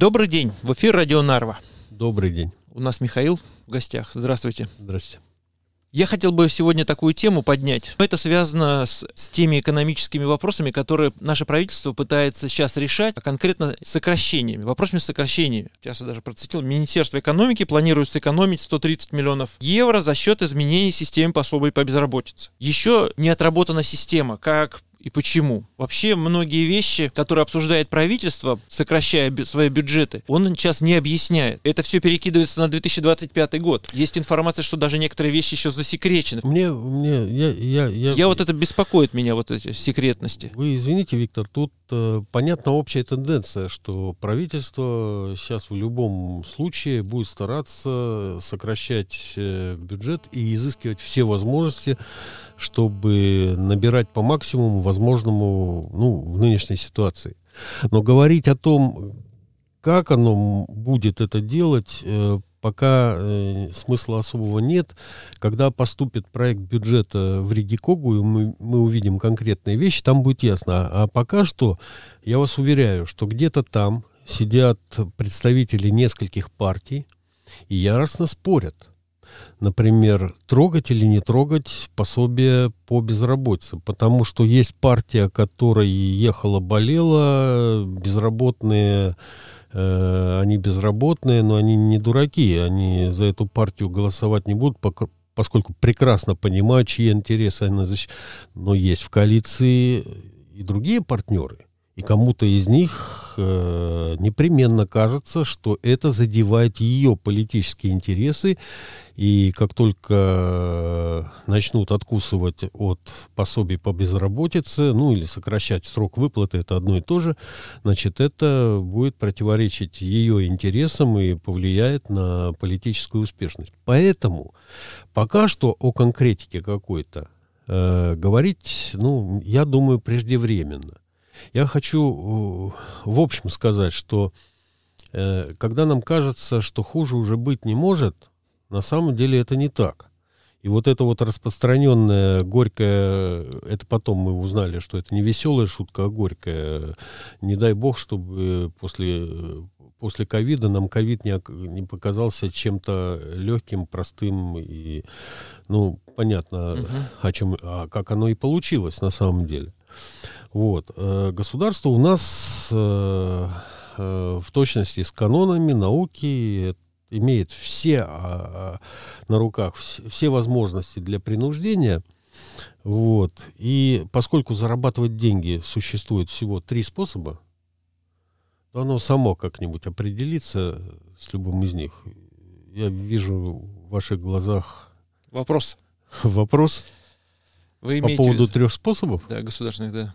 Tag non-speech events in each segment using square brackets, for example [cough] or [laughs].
Добрый день, в эфир Радио Нарва. Добрый день. У нас Михаил в гостях. Здравствуйте. Здравствуйте. Я хотел бы сегодня такую тему поднять. Это связано с, с теми экономическими вопросами, которые наше правительство пытается сейчас решать, а конкретно сокращениями, вопросами сокращениями. Сейчас я даже процитил. Министерство экономики планирует сэкономить 130 миллионов евро за счет изменений системы пособий по безработице. Еще не отработана система, как и почему. Вообще многие вещи, которые обсуждает правительство, сокращая бю- свои бюджеты, он сейчас не объясняет. Это все перекидывается на 2025 год. Есть информация, что даже некоторые вещи еще засекречены. Мне, мне, я, я, я, Я вот это беспокоит меня, вот эти секретности. Вы извините, Виктор, тут понятна общая тенденция, что правительство сейчас в любом случае будет стараться сокращать э, бюджет и изыскивать все возможности, чтобы набирать по максимуму возможному ну, в нынешней ситуации. Но говорить о том, как оно будет это делать, э, пока э, смысла особого нет. Когда поступит проект бюджета в Ригикогу, и мы, мы увидим конкретные вещи, там будет ясно. А пока что, я вас уверяю, что где-то там сидят представители нескольких партий и яростно спорят. Например, трогать или не трогать пособие по безработице. Потому что есть партия, которая ехала, болела, безработные они безработные, но они не дураки, они за эту партию голосовать не будут, поскольку прекрасно понимают, чьи интересы они защищают. Но есть в коалиции и другие партнеры, и кому-то из них э, непременно кажется, что это задевает ее политические интересы, и как только э, начнут откусывать от пособий по безработице, ну или сокращать срок выплаты, это одно и то же, значит, это будет противоречить ее интересам и повлияет на политическую успешность. Поэтому пока что о конкретике какой-то э, говорить, ну, я думаю, преждевременно. Я хочу э, в общем сказать, что э, когда нам кажется, что хуже уже быть не может, на самом деле это не так. И вот это вот распространенное горькое, это потом мы узнали, что это не веселая шутка, а горькая. Не дай бог, чтобы после, после ковида нам ковид не, не показался чем-то легким, простым и, ну, понятно, угу. о чем, а как оно и получилось на самом деле. Вот. Э, государство у нас э, э, в точности с канонами науки имеет все а, а, на руках все возможности для принуждения. Вот. И поскольку зарабатывать деньги существует всего три способа, то оно само как-нибудь определится с любым из них. Я вижу в ваших глазах... Вопрос. [laughs] Вопрос. Вы. По поводу трех способов? Да, государственных, да.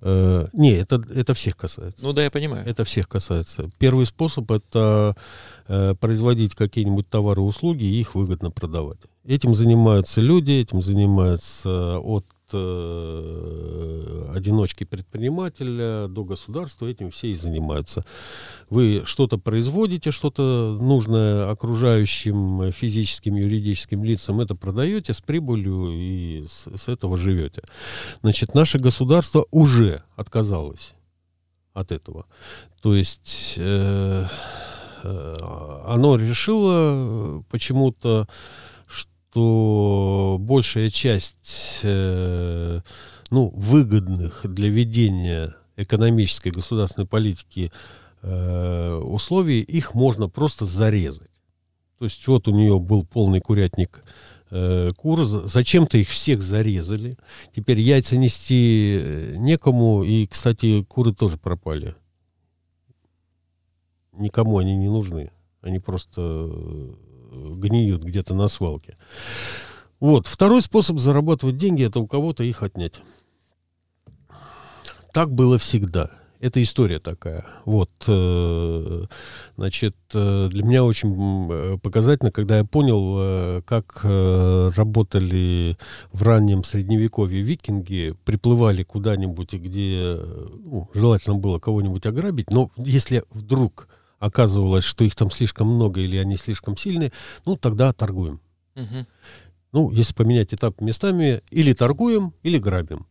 Э, не, это, это всех касается. Ну да, я понимаю. Это всех касается. Первый способ это э, производить какие-нибудь товары и услуги и их выгодно продавать. Этим занимаются люди, этим занимаются от э, одиночки предпринимателя до государства, этим все и занимаются. Вы что-то производите, что-то нужное окружающим физическим, юридическим лицам, это продаете с прибылью и с, с этого живете. Значит, наше государство уже отказалось от этого. То есть э, э, оно решило почему-то что большая часть э, ну, выгодных для ведения экономической государственной политики э, условий, их можно просто зарезать. То есть вот у нее был полный курятник э, зачем-то их всех зарезали. Теперь яйца нести э, некому, и, кстати, куры тоже пропали. Никому они не нужны. Они просто гниют где-то на свалке. Вот. Второй способ зарабатывать деньги – это у кого-то их отнять. Так было всегда. Это история такая. Вот, э, значит, э, для меня очень э, показательно, когда я понял, как работали в раннем средневековье викинги, приплывали куда-нибудь, где ну, желательно было кого-нибудь ограбить, но если вдруг оказывалось, что их там слишком много или они слишком сильные, ну, тогда торгуем. Угу. Ну, если поменять этап местами, или торгуем, или грабим.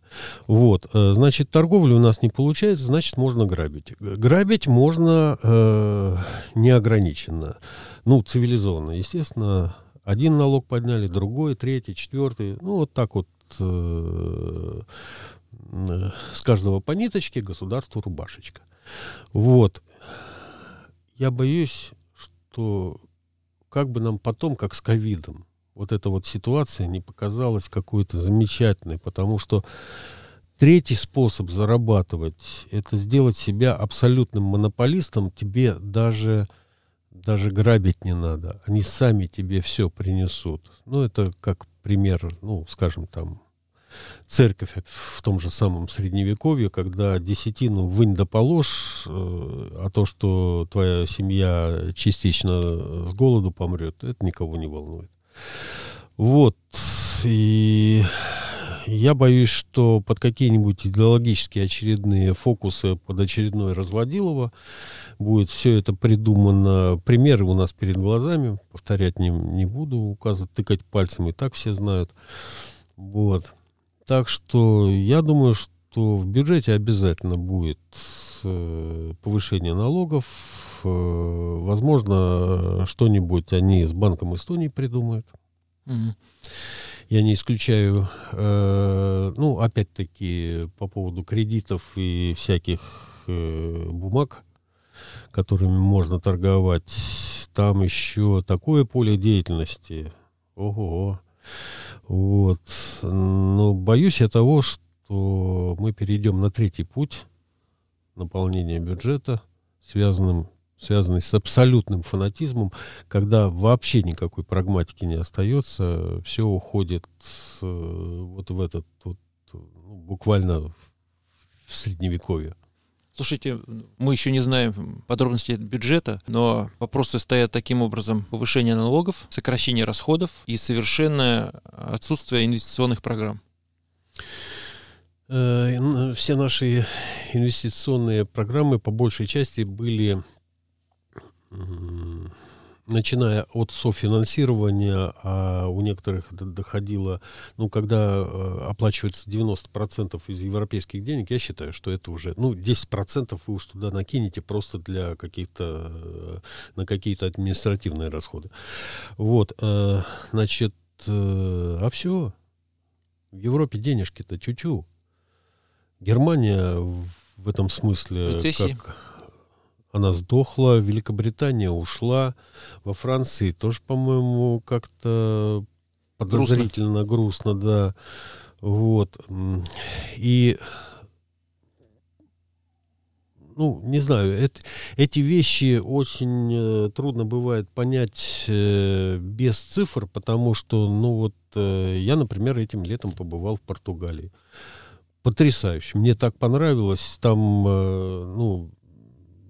Вот, э, значит, торговля у нас не получается, значит, можно грабить. Грабить можно э, неограниченно. Ну, цивилизованно, естественно. Один налог подняли, другой, третий, четвертый. Ну, вот так вот э, с каждого по ниточке государству рубашечка. Вот. Я боюсь, что как бы нам потом, как с ковидом, вот эта вот ситуация не показалась какой-то замечательной, потому что третий способ зарабатывать – это сделать себя абсолютным монополистом. Тебе даже, даже грабить не надо. Они сами тебе все принесут. Ну, это как пример, ну, скажем, там, церковь в том же самом средневековье, когда десятину вынь да положь, э, а то, что твоя семья частично с голоду помрет, это никого не волнует. Вот. И я боюсь, что под какие-нибудь идеологические очередные фокусы под очередное разводилово будет все это придумано. Примеры у нас перед глазами, повторять не, не буду, указывать, тыкать пальцем, и так все знают. Вот. Так что я думаю, что в бюджете обязательно будет э, повышение налогов. Э, возможно, что-нибудь они с Банком Эстонии придумают. Я не исключаю, э, ну, опять-таки, по поводу кредитов и всяких э, бумаг, которыми можно торговать. Там еще такое поле деятельности. Ого. Вот. Но боюсь я того, что мы перейдем на третий путь наполнения бюджета, связанным связанный с абсолютным фанатизмом, когда вообще никакой прагматики не остается, все уходит э, вот в этот вот, ну, буквально в средневековье. Слушайте, мы еще не знаем подробностей бюджета, но вопросы стоят таким образом. Повышение налогов, сокращение расходов и совершенное отсутствие инвестиционных программ. Э, все наши инвестиционные программы по большей части были начиная от софинансирования, а у некоторых доходило, ну, когда э, оплачивается 90% из европейских денег, я считаю, что это уже, ну, 10% вы уж туда накинете просто для каких-то, э, на какие-то административные расходы. Вот, э, значит, а все, в Европе денежки-то чуть-чуть. Германия в этом смысле... Рецессии. Как, она сдохла, Великобритания ушла, во Франции тоже, по-моему, как-то подозрительно грустно. грустно, да. Вот. И ну, не знаю, это, эти вещи очень э, трудно бывает понять э, без цифр, потому что, ну вот, э, я, например, этим летом побывал в Португалии. Потрясающе. Мне так понравилось. Там, ну,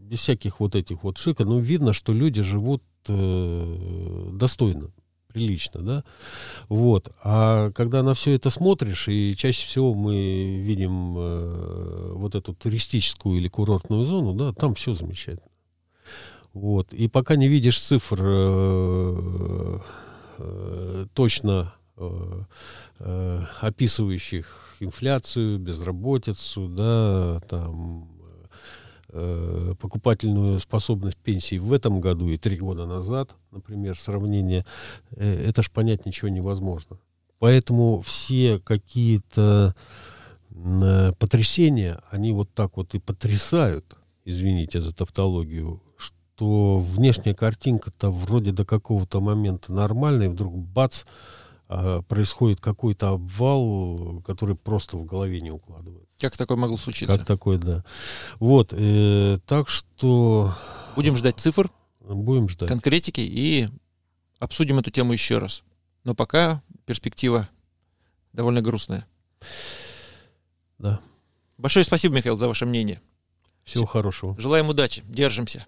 без всяких вот этих вот шика, ну, видно, что люди живут э, достойно, прилично, да, вот, а когда на все это смотришь, и чаще всего мы видим э, вот эту туристическую или курортную зону, да, там все замечательно, вот, и пока не видишь цифр э, э, точно э, э, описывающих инфляцию, безработицу, да, там Э, покупательную способность пенсии в этом году и три года назад, например, сравнение, э, это ж понять ничего невозможно. Поэтому все какие-то э, потрясения, они вот так вот и потрясают, извините за тавтологию, что внешняя картинка-то вроде до какого-то момента нормальная, и вдруг бац, а, происходит какой-то обвал, который просто в голове не укладывается. Как такое могло случиться? Как такое, да. Вот, э, так что... Будем ждать цифр. Будем ждать. Конкретики и обсудим эту тему еще раз. Но пока перспектива довольно грустная. Да. Большое спасибо, Михаил, за ваше мнение. Всего хорошего. Желаем удачи. Держимся.